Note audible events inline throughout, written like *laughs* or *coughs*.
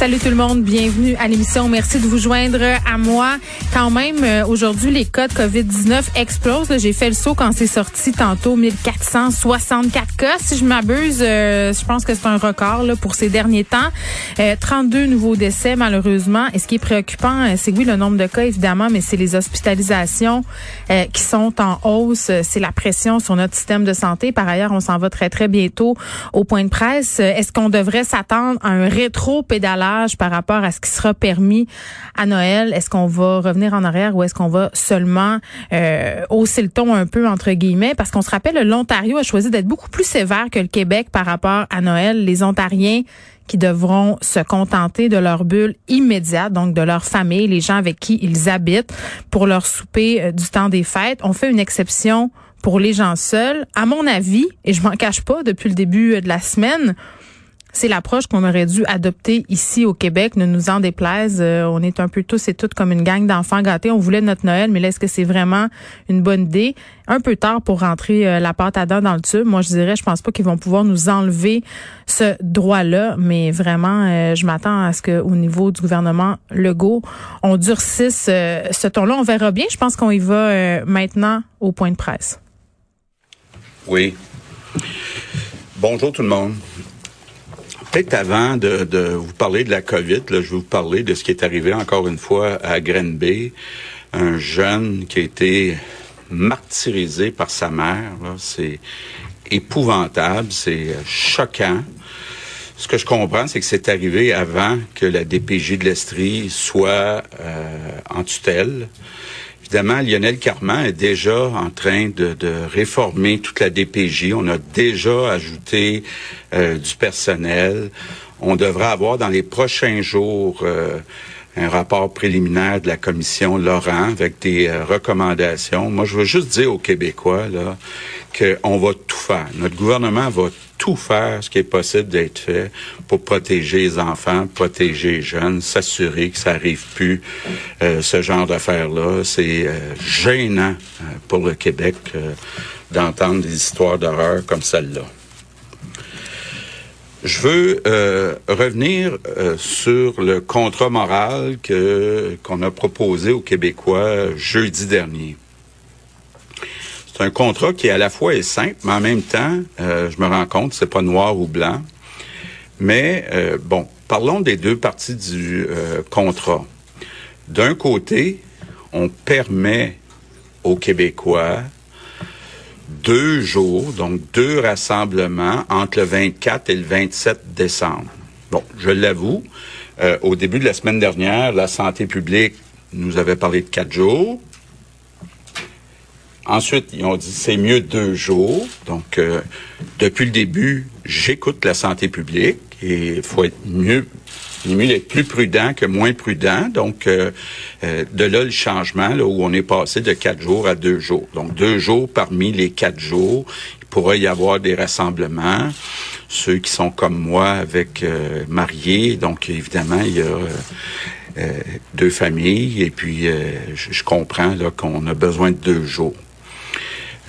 Salut tout le monde, bienvenue à l'émission. Merci de vous joindre à moi. Quand même, euh, aujourd'hui, les cas de COVID-19 explosent. J'ai fait le saut quand c'est sorti tantôt, 1464 cas. Si je m'abuse, euh, je pense que c'est un record là, pour ces derniers temps. 32 euh, nouveaux décès, malheureusement. Et ce qui est préoccupant, c'est oui, le nombre de cas, évidemment, mais c'est les hospitalisations qui sont en hausse. C'est la pression sur notre système de santé. Par ailleurs, on s'en va très, très bientôt au point de presse. Est-ce qu'on devrait s'attendre à un rétro-pédalage par rapport à ce qui sera permis à Noël? Est-ce qu'on va revenir en arrière ou est-ce qu'on va seulement euh, hausser le ton un peu, entre guillemets? Parce qu'on se rappelle, l'Ontario a choisi d'être beaucoup plus sévère que le Québec par rapport à Noël. Les Ontariens qui devront se contenter de leur bulle immédiate, donc de leur famille, les gens avec qui ils habitent, pour leur souper euh, du temps des fêtes. On fait une exception pour les gens seuls. À mon avis, et je m'en cache pas depuis le début de la semaine, c'est l'approche qu'on aurait dû adopter ici au Québec. Ne nous en déplaise. Euh, on est un peu tous et toutes comme une gang d'enfants gâtés. On voulait notre Noël, mais là, est-ce que c'est vraiment une bonne idée? Un peu tard pour rentrer euh, la pâte à dents dans le tube. Moi, je dirais, je pense pas qu'ils vont pouvoir nous enlever ce droit-là, mais vraiment, euh, je m'attends à ce qu'au niveau du gouvernement Legault, on durcisse ce ton-là. On verra bien. Je pense qu'on y va maintenant au point de presse. Oui. Bonjour tout le monde. Peut-être avant de, vous parler de la COVID, là, je vais vous parler de ce qui est arrivé encore une fois à Grenby. Un jeune qui a été martyrisé par sa mère. C'est épouvantable, c'est choquant. Ce que je comprends, c'est que c'est arrivé avant que la DPJ de l'Estrie soit euh, en tutelle. Évidemment, Lionel Carman est déjà en train de, réformer toute la DPJ. On a déjà ajouté euh, du personnel. On devra avoir dans les prochains jours euh, un rapport préliminaire de la commission Laurent avec des euh, recommandations. Moi, je veux juste dire aux Québécois là qu'on va tout faire. Notre gouvernement va tout faire ce qui est possible d'être fait pour protéger les enfants, protéger les jeunes, s'assurer que ça arrive plus euh, ce genre d'affaires-là. C'est euh, gênant euh, pour le Québec d'entendre des histoires d'horreur comme celle-là. Je veux revenir sur le contrat moral que qu'on a proposé aux Québécois jeudi dernier. C'est un contrat qui à la fois est simple, mais en même temps, euh, je me rends compte, c'est pas noir ou blanc. Mais euh, bon, parlons des deux parties du euh, contrat. D'un côté, on permet aux Québécois deux jours, donc deux rassemblements entre le 24 et le 27 décembre. Bon, je l'avoue, au début de la semaine dernière, la santé publique nous avait parlé de quatre jours. Ensuite, ils ont dit c'est mieux deux jours. Donc, euh, depuis le début, j'écoute la santé publique et il faut être mieux il est plus prudent que moins prudent. Donc, euh, euh, de là le changement, là, où on est passé de quatre jours à deux jours. Donc, deux jours parmi les quatre jours, il pourrait y avoir des rassemblements. Ceux qui sont comme moi avec mariés, donc évidemment, il y a deux familles. Et puis, je, comprends qu'on a besoin de deux jours.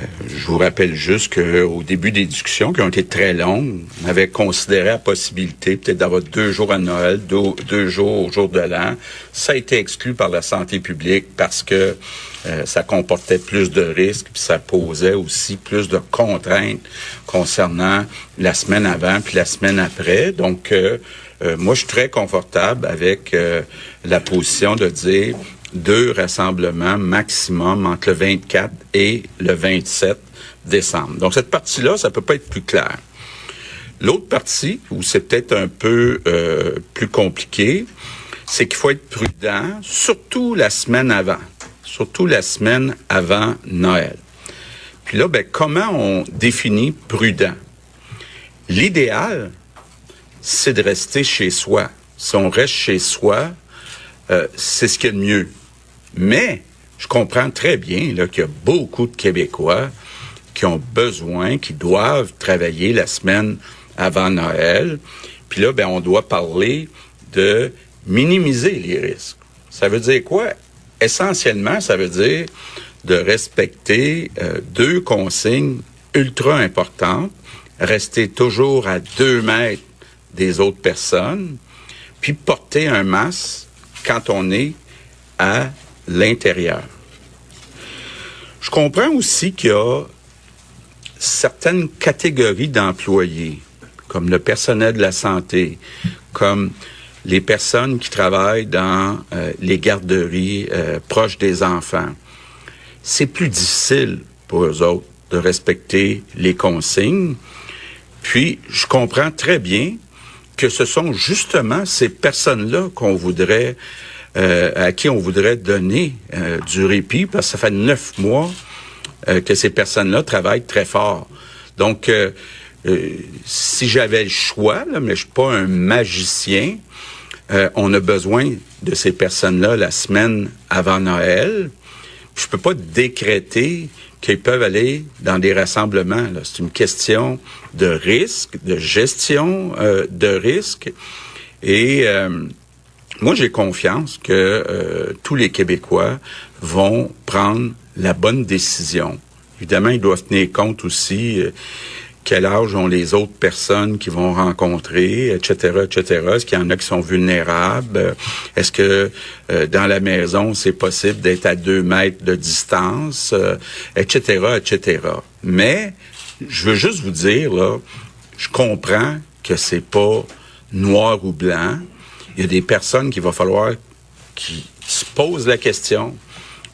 Euh, je vous rappelle juste qu'au début des discussions, qui ont été très longues, on avait considéré la possibilité peut-être d'avoir deux jours à Noël, deux, jours au jour de l'an. Ça a été exclu par la santé publique parce que euh, ça comportait plus de risques, puis ça posait aussi plus de contraintes concernant la semaine avant puis la semaine après. Donc, euh, moi, je suis très confortable avec la position de dire deux rassemblements maximum entre le 24 et le 27 décembre. Donc cette partie-là, ça peut pas être plus clair. L'autre partie, où c'est peut-être un peu euh, plus compliqué, c'est qu'il faut être prudent, surtout la semaine avant, surtout la semaine avant Noël. Puis là, ben, comment on définit prudent? L'idéal, c'est de rester chez soi. Si on reste chez soi, euh, c'est ce qu'il y a de mieux. Mais je comprends très bien qu'il y a beaucoup de Québécois qui ont besoin, qui doivent travailler la semaine avant Noël. Puis là, ben, on doit parler de minimiser les risques. Ça veut dire quoi? essentiellement, ça veut dire de respecter euh, deux consignes ultra importantes. Rester toujours à deux mètres des autres personnes, puis porter un masque quand on est à l'intérieur. Je comprends aussi qu'il y a certaines catégories d'employés, comme le personnel de la santé, comme les personnes qui travaillent dans euh, les garderies euh, proches des enfants. C'est plus difficile pour eux autres de respecter les consignes. Puis, je comprends très bien que ce sont justement ces personnes-là qu'on voudrait, euh, à qui on voudrait donner du répit, parce que ça fait neuf mois que ces personnes-là travaillent très fort. Donc, si j'avais le choix, là, mais je suis pas un magicien, euh, on a besoin de ces personnes-là la semaine avant Noël. Je peux pas décréter qu'ils peuvent aller dans des rassemblements. C'est une question de risque, de gestion euh, de risque. Et euh, moi, j'ai confiance que tous les Québécois vont prendre la bonne décision. Évidemment, ils doivent tenir compte aussi quel âge ont les autres personnes qui vont rencontrer, etc., etc. Est-ce qu'il y en a qui sont vulnérables? Est-ce que euh, dans la maison, c'est possible d'être à deux mètres de distance, etc., euh, etc. Mais je veux juste vous dire, là, je comprends que c'est pas noir ou blanc. Il y a des personnes qu'il va falloir qui se posent la question,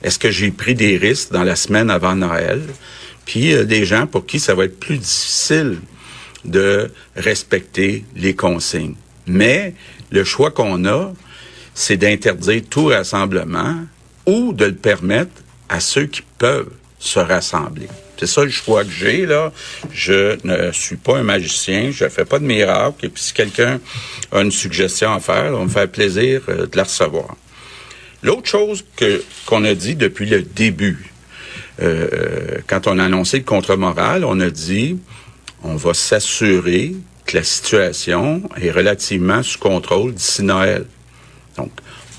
est-ce que j'ai pris des risques dans la semaine avant Noël? Puis il y a des gens pour qui ça va être plus difficile de respecter les consignes. Mais le choix qu'on a, c'est d'interdire tout rassemblement ou de le permettre à ceux qui peuvent se rassembler. C'est ça le choix que j'ai, là. Je ne suis pas un magicien, je fais pas de miracle. Et puis si quelqu'un a une suggestion à faire, on me fait plaisir euh, de la recevoir. L'autre chose que qu'on a dit depuis le début, euh, quand on a annoncé le contre moral, on a dit on va s'assurer que la situation est relativement sous contrôle d'ici Noël. Donc,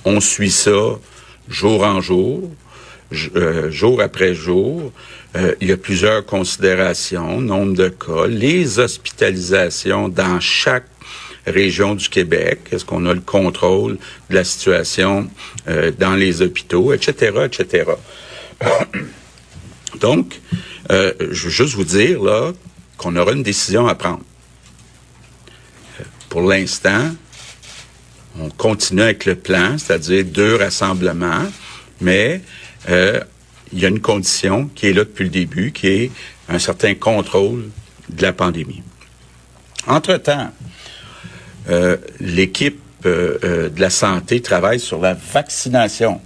on suit ça jour en jour, euh, jour après jour. Euh, il y a plusieurs considérations, nombre de cas, les hospitalisations dans chaque région du Québec, est-ce qu'on a le contrôle de la situation dans les hôpitaux, etc., etc. *coughs* Donc, euh, je veux juste vous dire là qu'on aura une décision à prendre. Euh, pour l'instant, on continue avec le plan, c'est-à-dire deux rassemblements, mais euh, il y a une condition qui est là depuis le début, qui est un certain contrôle de la pandémie. Entre-temps, l'équipe de la santé travaille sur la vaccination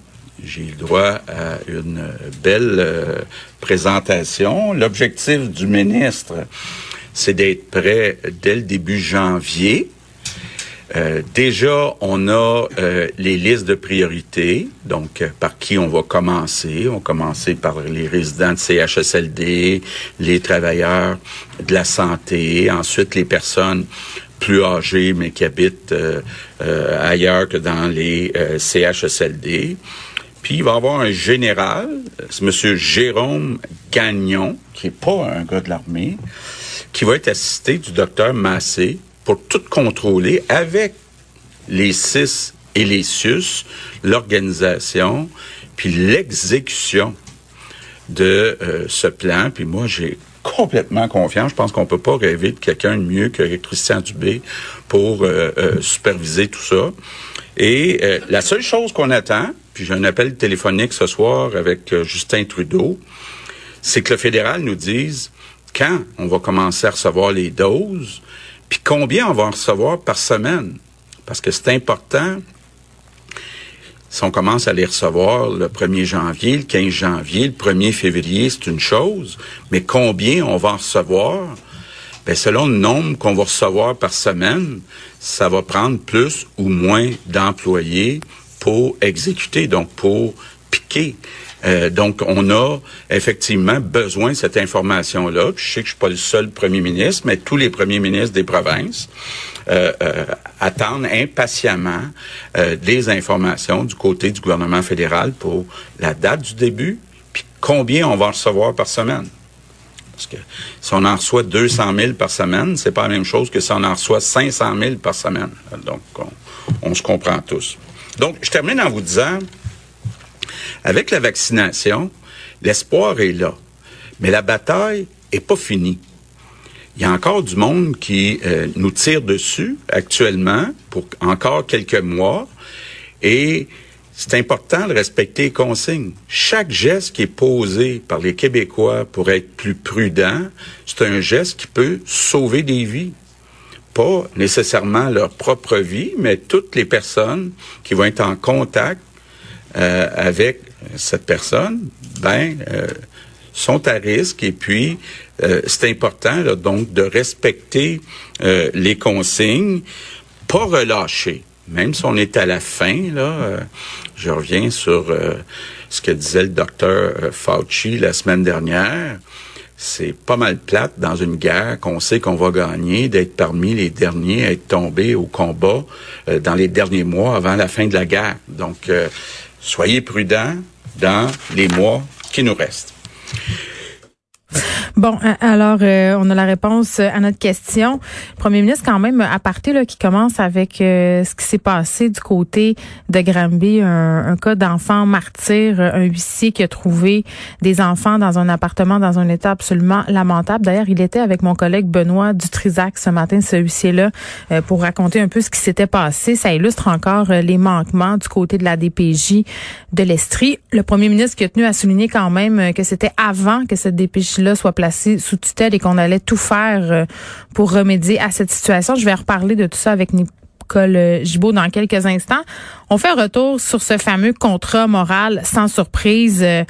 j'ai le droit à une belle euh, présentation. L'objectif du ministre, c'est d'être prêt dès le début janvier. Euh, déjà, on a euh, les listes de priorités, donc par qui on va commencer. On va commencer par les résidents de CHSLD, les travailleurs de la santé, ensuite les personnes plus âgées mais qui habitent ailleurs que dans les CHSLD. Puis il va y avoir un général, c'est M. Jérôme Gagnon, qui est pas un gars de l'armée, qui va être assisté du docteur Massé pour tout contrôler avec les CIS et les SUS, l'organisation, puis l'exécution de euh, ce plan. Puis moi, j'ai complètement confiance. Je pense qu'on peut pas rêver de quelqu'un de mieux que Christian Dubé pour euh, euh, superviser tout ça. Et la seule chose qu'on attend, puis j'ai un appel téléphonique ce soir avec euh, Justin Trudeau, c'est que le fédéral nous dise quand on va commencer à recevoir les doses, puis combien on va en recevoir par semaine? Parce que c'est important, si on commence à les recevoir le 1er janvier, le 15 janvier, le 1er février, c'est une chose, mais combien on va en recevoir, ben selon le nombre qu'on va recevoir par semaine, ça va prendre plus ou moins d'employés pour exécuter, donc pour piquer Euh, donc, on a effectivement besoin de cette information-là. Je sais que je suis pas le seul premier ministre, mais tous les premiers ministres des provinces euh, euh, attendent impatiemment des informations du côté du gouvernement fédéral pour la date du début, puis combien on va recevoir par semaine. Parce que si on en reçoit 200 000 par semaine, c'est pas la même chose que si on en reçoit 500 000 par semaine. Donc, on se comprend tous. Donc, je termine en vous disant, avec la vaccination, l'espoir est là. Mais la bataille est pas finie. Il y a encore du monde qui euh, nous tire dessus actuellement pour encore quelques mois. Et c'est important de respecter les consignes. Chaque geste qui est posé par les Québécois pour être plus prudent, c'est un geste qui peut sauver des vies pas nécessairement leur propre vie, mais toutes les personnes qui vont être en contact euh, avec cette personne, ben euh, sont à risque et puis euh, c'est important donc de respecter les consignes, pas relâcher. Même si on est à la fin, là, je reviens sur ce que disait le docteur Fauci la semaine dernière c'est pas mal plate dans une guerre qu'on sait qu'on va gagner, d'être parmi les derniers à être tombés au combat euh, dans les derniers mois avant la fin de la guerre. Donc, euh, soyez prudents dans les mois qui nous restent. Bon, alors euh, on a la réponse à notre question. Premier ministre, quand même, à partir là, qui commence avec euh, ce qui s'est passé du côté de Granby, un, cas d'enfant martyr, un huissier qui a trouvé des enfants dans un appartement dans un état absolument lamentable. D'ailleurs, il était avec mon collègue Benoît Dutrisac ce matin, ce huissier-là, euh, pour raconter un peu ce qui s'était passé. Ça illustre encore les manquements du côté de la DPJ de l'Estrie. Le premier ministre qui a tenu à souligner quand même que c'était avant que cette DPJ-là soit sous tutelle et qu'on allait tout faire euh, pour remédier à cette situation. Je vais reparler de tout ça avec Nicole euh, Gibault dans quelques instants. On fait un retour sur ce fameux contrat moral sans surprise. Euh,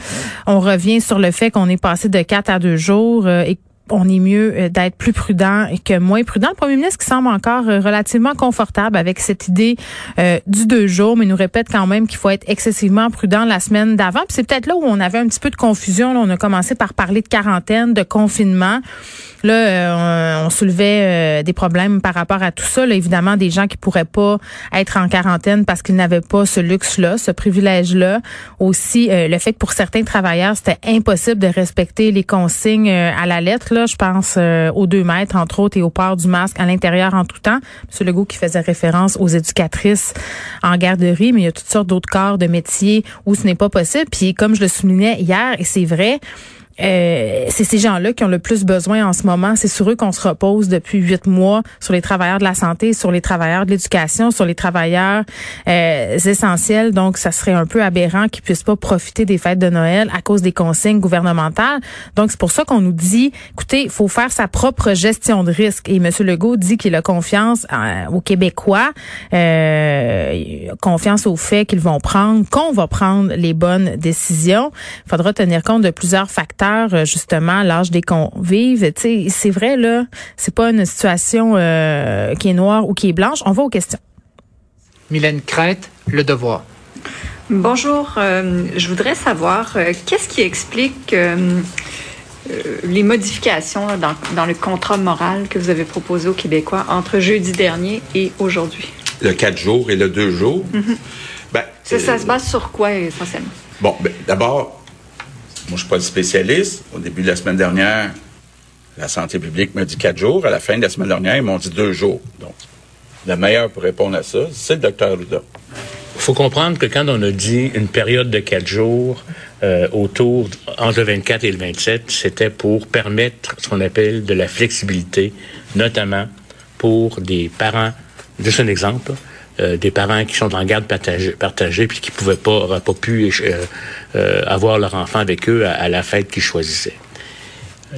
on revient sur le fait qu'on est passé de quatre à deux jours on est mieux euh, d'être plus prudent que moins prudent. Le premier ministre qui semble encore euh, relativement confortable avec cette idée euh, du deux jours, mais nous répète quand même qu'il faut être excessivement prudent la semaine d'avant. Puis c'est peut-être là où on avait un petit peu de confusion. On a commencé par parler de quarantaine, de confinement. Là, on, soulevait des problèmes par rapport à tout ça. Évidemment, des gens qui pourraient pas être en quarantaine parce qu'ils n'avaient pas ce luxe-là, ce privilège-là. Aussi, le fait que pour certains travailleurs, c'était impossible de respecter les consignes à la lettre. Je pense euh, aux deux mètres, entre autres, et au port du masque à l'intérieur en tout temps. M. Legault qui faisait référence aux éducatrices en garderie, mais il y a toutes sortes d'autres corps de métiers où ce n'est pas possible. Puis comme je le soulignais hier, et c'est vrai, euh, c'est ces gens-là qui ont le plus besoin en ce moment. C'est sur eux qu'on se repose depuis huit mois, sur les travailleurs de la santé, sur les travailleurs de l'éducation, sur les travailleurs euh, essentiels. Donc, ça serait un peu aberrant qu'ils puissent pas profiter des fêtes de Noël à cause des consignes gouvernementales. Donc, c'est pour ça qu'on nous dit, écoutez, faut faire sa propre gestion de risque. Et M. Legault dit qu'il a confiance euh, aux Québécois, confiance au fait qu'ils vont prendre, qu'on va prendre les bonnes décisions. Il faudra tenir compte de plusieurs facteurs euh, justement l'âge des convives. C'est vrai, là, c'est pas une situation euh, qui est noire ou qui est blanche. On va aux questions. Mylène Crête, Le Devoir. Bonjour, euh, je voudrais savoir qu'est-ce qui explique les modifications dans, le contrat moral que vous avez proposé aux Québécois entre jeudi dernier et aujourd'hui? Le 4 jours et le 2 jours. Mm-hmm. Ben, ça, ça se base sur quoi essentiellement? Bon, ben, d'abord, moi, je suis pas le spécialiste. Au début de la semaine dernière, la santé publique m'a dit quatre jours. À la fin de la semaine dernière, ils m'ont dit deux jours. Donc, le meilleur pour répondre à ça, c'est le docteur Luda. Il faut comprendre que quand on a dit une période de quatre jours euh, autour entre le 24 et le 27, c'était pour permettre ce qu'on appelle de la flexibilité, notamment pour des parents. Juste un exemple. Euh, des parents qui sont en garde partagée, partagée puis qui pouvaient pas, pas pu euh, euh, avoir leur enfant avec eux à, la fête qu'ils choisissaient.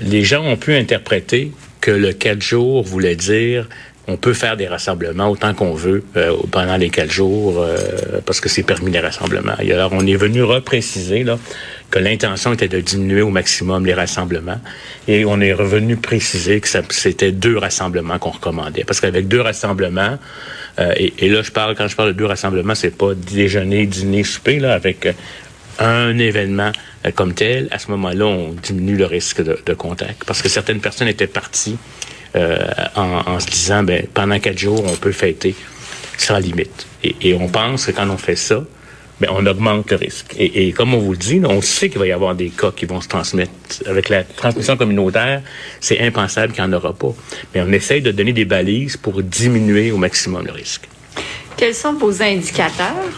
Les gens ont pu interpréter que le quatre jours voulait dire on peut faire des rassemblements autant qu'on veut pendant les quatre jours parce que c'est permis les rassemblements. alors, on est venu repréciser là, que l'intention était de diminuer au maximum les rassemblements et on est revenu préciser que c'était deux rassemblements qu'on recommandait. Parce qu'avec deux rassemblements, euh, et, là, je parle, quand je parle de deux rassemblements, c'est pas déjeuner, dîner, souper, là, avec euh, un événement euh, comme tel, à ce moment-là, on diminue le risque de, contact. Parce que certaines personnes étaient parties euh, en, se disant, ben, pendant quatre jours, on peut fêter sans limite. Et, on pense que quand on fait ça, ben, on augmente le risque. Et, comme on vous le dit, on sait qu'il va y avoir des cas qui vont se transmettre. Avec la transmission communautaire, c'est impensable qu'il n'y en aura pas. Mais on essaye de donner des balises pour diminuer au maximum le risque. Quels sont vos indicateurs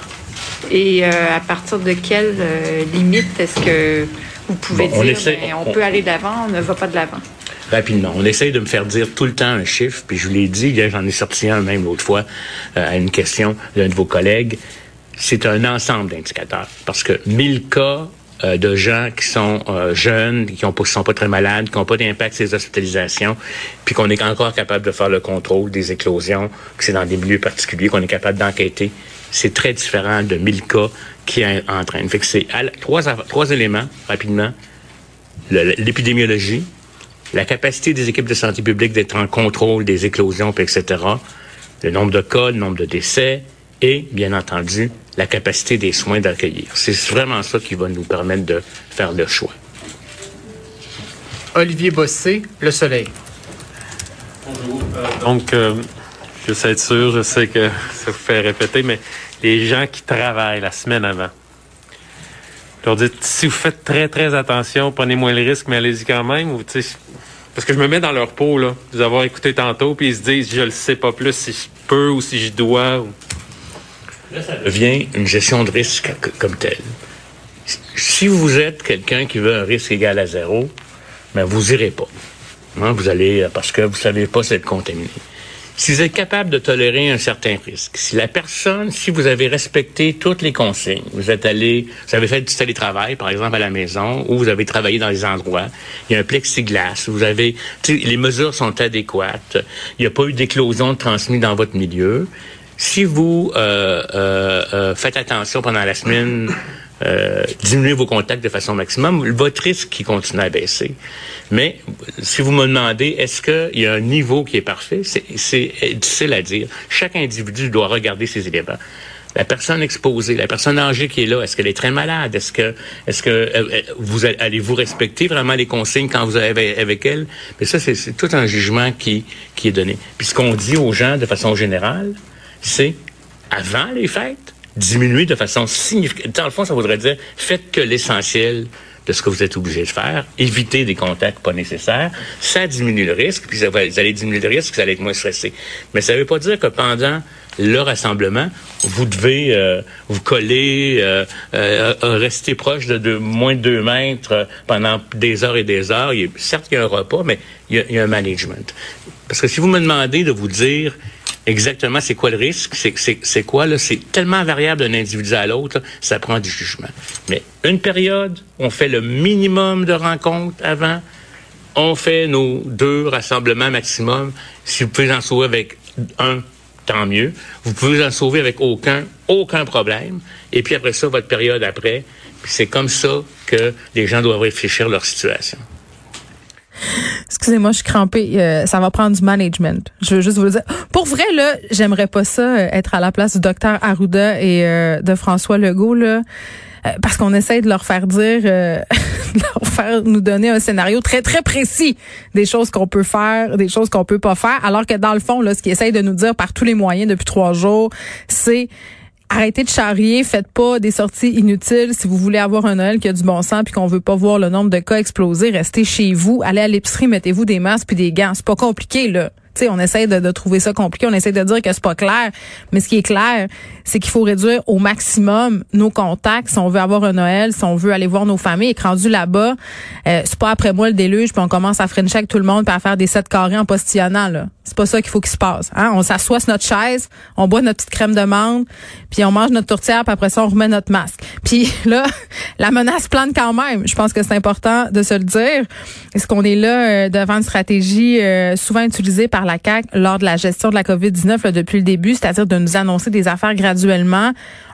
et euh, à partir de quelle euh, limite est-ce que vous pouvez dire ben, on, peut aller de l'avant, on ne va pas de l'avant? Rapidement. On essaye de me faire dire tout le temps un chiffre, puis je vous l'ai dit, j'en ai sorti un même l'autre fois euh, à une question d'un de vos collègues. C'est un ensemble d'indicateurs parce que 1000 cas de gens qui sont jeunes, qui ne sont pas très malades, qui n'ont pas d'impact sur les hospitalisations, puis qu'on est encore capable de faire le contrôle des éclosions, que c'est dans des milieux particuliers qu'on est capable d'enquêter c'est très différent de 1000 cas qui entraînent. Fait que c'est trois, trois éléments, rapidement. L'épidémiologie, la capacité des équipes de santé publique d'être en contrôle des éclosions, etc. Le nombre de cas, le nombre de décès et, bien entendu, la capacité des soins d'accueillir. C'est vraiment ça qui va nous permettre de faire le choix. Olivier Bossé, Le Soleil. Bonjour. Euh, donc, euh, je sais être sûr, je sais que *laughs* ça vous fait répéter, mais les gens qui travaillent la semaine avant. Je leur dis, si vous faites très, très attention, prenez moins le risque, mais allez-y quand même. Ou, parce que je me mets dans leur peau, là, de avoir écouté tantôt, puis ils se disent, je ne sais pas plus si je peux ou si je dois. Là, ça devient une gestion de risque comme telle. Si vous êtes quelqu'un qui veut un risque égal à zéro, ben vous irez pas. Hein, vous allez, parce que vous savez pas si être contaminé si vous êtes capable de tolérer un certain risque, si la personne, si vous avez respecté toutes les consignes, vous êtes allé, vous avez fait du télétravail, par exemple, à la maison, ou vous avez travaillé dans les endroits, il y a un plexiglas, vous avez, les mesures sont adéquates, il n'y a pas eu d'éclosion transmise dans votre milieu. Si vous euh, euh, euh, faites attention pendant la semaine, euh, diminuer vos contacts de façon maximum, votre risque qui continue à baisser. Mais si vous me demandez, est-ce qu'il y a un niveau qui est parfait, c'est difficile à dire. Chaque individu doit regarder ses éléments. La personne exposée, la personne âgée qui est là, est-ce qu'elle est très malade? Est-ce que, est-ce que euh, euh, vous allez-vous respecter vraiment les consignes quand vous avez avec elle? Mais ça, c'est tout un jugement qui, qui est donné. Puis ce qu'on dit aux gens de façon générale, c'est avant les fêtes, diminuer de façon significative. Dans le fond, ça voudrait dire faites que l'essentiel de ce que vous êtes obligé de faire, évitez des contacts pas nécessaires, ça diminue le risque, puis ça vous allez diminuer le risque, vous allez être moins stressé. Mais ça ne veut pas dire que pendant le rassemblement, vous devez euh, vous coller, euh, euh, rester proche de, moins de deux mètres pendant des heures et des heures. Certes, il y a un repas, mais il y a un management. Parce que si vous me demandez de vous dire exactement c'est quoi le risque, c'est quoi, là, c'est tellement variable d'un individu à l'autre, ça prend du jugement. Mais une période, on fait le minimum de rencontres avant, on fait nos deux rassemblements maximum. Si vous pouvez en sauver avec un, tant mieux. Vous pouvez en sauver avec aucun, aucun problème. Et puis après ça, votre période après, c'est comme ça que les gens doivent réfléchir à leur situation. Excusez-moi, je suis crampée. Euh, ça va prendre du management. Je veux juste vous le dire. Pour vrai, là, j'aimerais pas ça, euh, être à la place du docteur Arruda et euh, de François Legault, là. Parce qu'on essaie de leur faire dire, *laughs* de leur faire nous donner un scénario très très précis des choses qu'on peut faire, des choses qu'on peut pas faire, alors que dans le fond, là, ce qu'ils essayent de nous dire par tous les moyens depuis trois jours, c'est Arrêtez de charrier, faites pas des sorties inutiles. Si vous voulez avoir un Noël qui a du bon sens puis qu'on veut pas voir le nombre de cas exploser, restez chez vous, allez à l'épicerie, mettez-vous des masques puis des gants. C'est pas compliqué là on essaie de, trouver ça compliqué, on essaie de dire que c'est pas clair, mais ce qui est clair, c'est qu'il faut réduire au maximum nos contacts si on veut avoir un Noël, si on veut aller voir nos familles. Et rendu là-bas, euh, c'est pas après moi le déluge, puis on commence à frencher avec tout le monde, puis à faire des sept carrés en postillonnant. Là. C'est pas ça qu'il faut qu'il se passe. Hein? On s'assoit notre chaise, on boit notre petite crème de menthe, puis on mange notre tourtière, puis après ça, on remet notre masque. Puis *laughs* là, la menace plane quand même. Je pense que c'est important de se le dire. Est-ce qu'on est là euh, devant une stratégie euh, souvent utilisée par lors de la gestion de la COVID-19 depuis le début, c'est-à-dire de nous annoncer des affaires graduellement,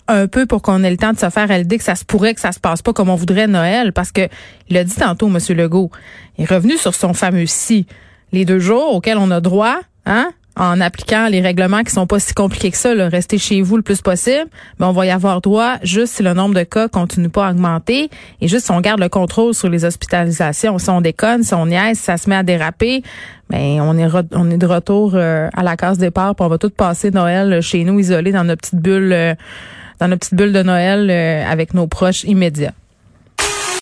un peu pour qu'on ait le temps de se faire l'idée que ça se pourrait que ça se passe pas comme on voudrait Noël, parce que il a dit tantôt, M. Legault, il est revenu sur son fameux si. Les deux jours auxquels on a droit, hein, en appliquant les règlements qui sont pas si compliqués que ça, là, restez chez vous le plus possible, mais on va y avoir droit juste si le nombre de cas continue pas à augmenter et juste si on garde le contrôle sur les hospitalisations. Si on déconne, si on niaise, si ça se met à déraper, ben on est on est de retour euh, à la case départ, puis on va tout passer Noël chez nous isolés dans notre petite bulle euh, dans notre petite bulle de Noël euh, avec nos proches immédiats.